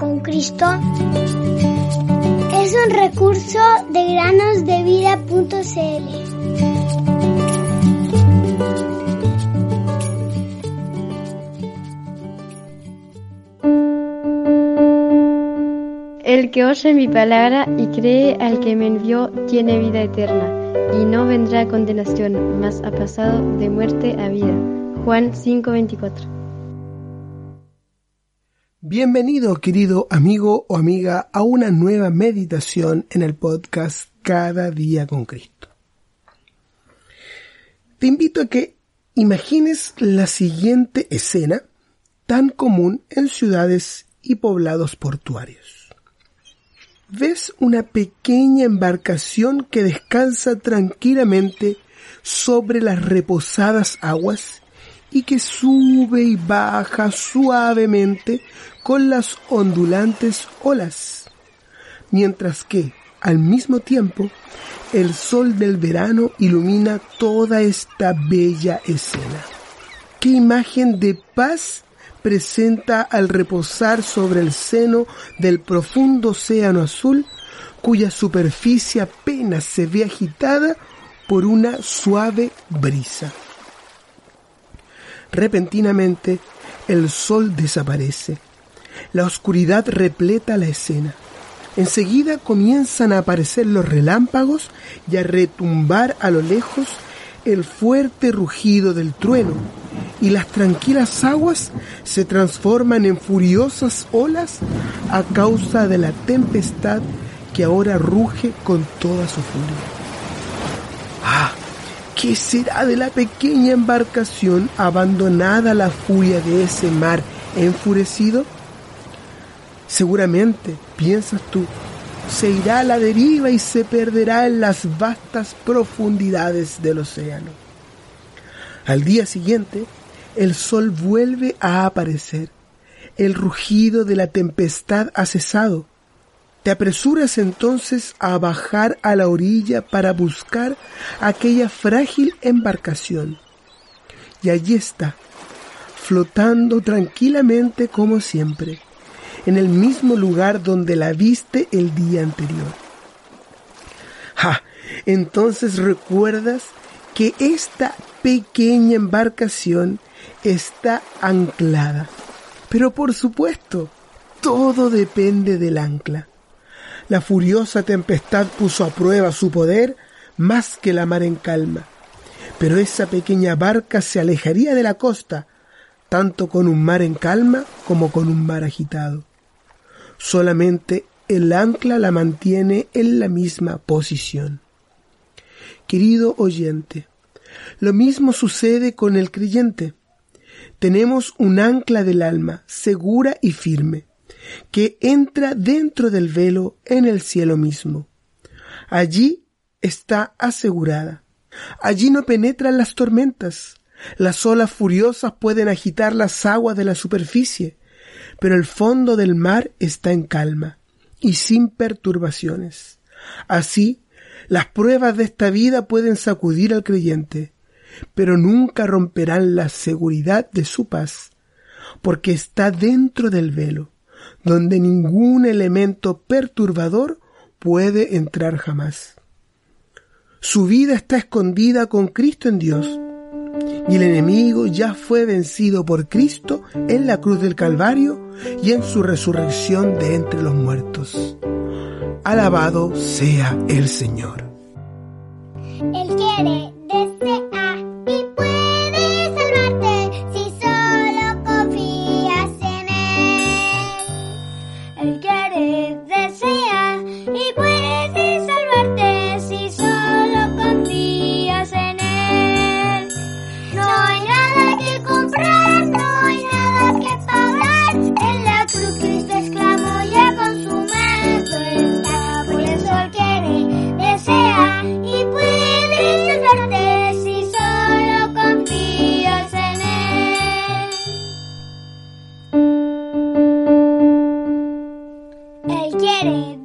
con Cristo es un recurso de granosdevida.cl. El que oye mi palabra y cree al que me envió tiene vida eterna y no vendrá condenación, mas ha pasado de muerte a vida. Juan 5:24 Bienvenido, querido amigo o amiga, a una nueva meditación en el podcast Cada día con Cristo. Te invito a que imagines la siguiente escena tan común en ciudades y poblados portuarios. Ves una pequeña embarcación que descansa tranquilamente sobre las reposadas aguas y que sube y baja suavemente con las ondulantes olas, mientras que, al mismo tiempo, el sol del verano ilumina toda esta bella escena. ¿Qué imagen de paz presenta al reposar sobre el seno del profundo océano azul, cuya superficie apenas se ve agitada por una suave brisa? Repentinamente, el sol desaparece. La oscuridad repleta la escena. Enseguida comienzan a aparecer los relámpagos y a retumbar a lo lejos el fuerte rugido del trueno, y las tranquilas aguas se transforman en furiosas olas a causa de la tempestad que ahora ruge con toda su furia. ¡Ah! ¿Qué será de la pequeña embarcación abandonada a la furia de ese mar enfurecido? Seguramente, piensas tú, se irá a la deriva y se perderá en las vastas profundidades del océano. Al día siguiente, el sol vuelve a aparecer. El rugido de la tempestad ha cesado te apresuras entonces a bajar a la orilla para buscar aquella frágil embarcación. Y allí está, flotando tranquilamente como siempre, en el mismo lugar donde la viste el día anterior. ¡Ja! Entonces recuerdas que esta pequeña embarcación está anclada. Pero por supuesto, todo depende del ancla. La furiosa tempestad puso a prueba su poder más que la mar en calma. Pero esa pequeña barca se alejaría de la costa, tanto con un mar en calma como con un mar agitado. Solamente el ancla la mantiene en la misma posición. Querido oyente, lo mismo sucede con el creyente. Tenemos un ancla del alma segura y firme que entra dentro del velo en el cielo mismo. Allí está asegurada. Allí no penetran las tormentas. Las olas furiosas pueden agitar las aguas de la superficie, pero el fondo del mar está en calma y sin perturbaciones. Así, las pruebas de esta vida pueden sacudir al creyente, pero nunca romperán la seguridad de su paz, porque está dentro del velo donde ningún elemento perturbador puede entrar jamás. Su vida está escondida con Cristo en Dios y el enemigo ya fue vencido por Cristo en la cruz del Calvario y en su resurrección de entre los muertos. Alabado sea el Señor. Él quiere, desea eres.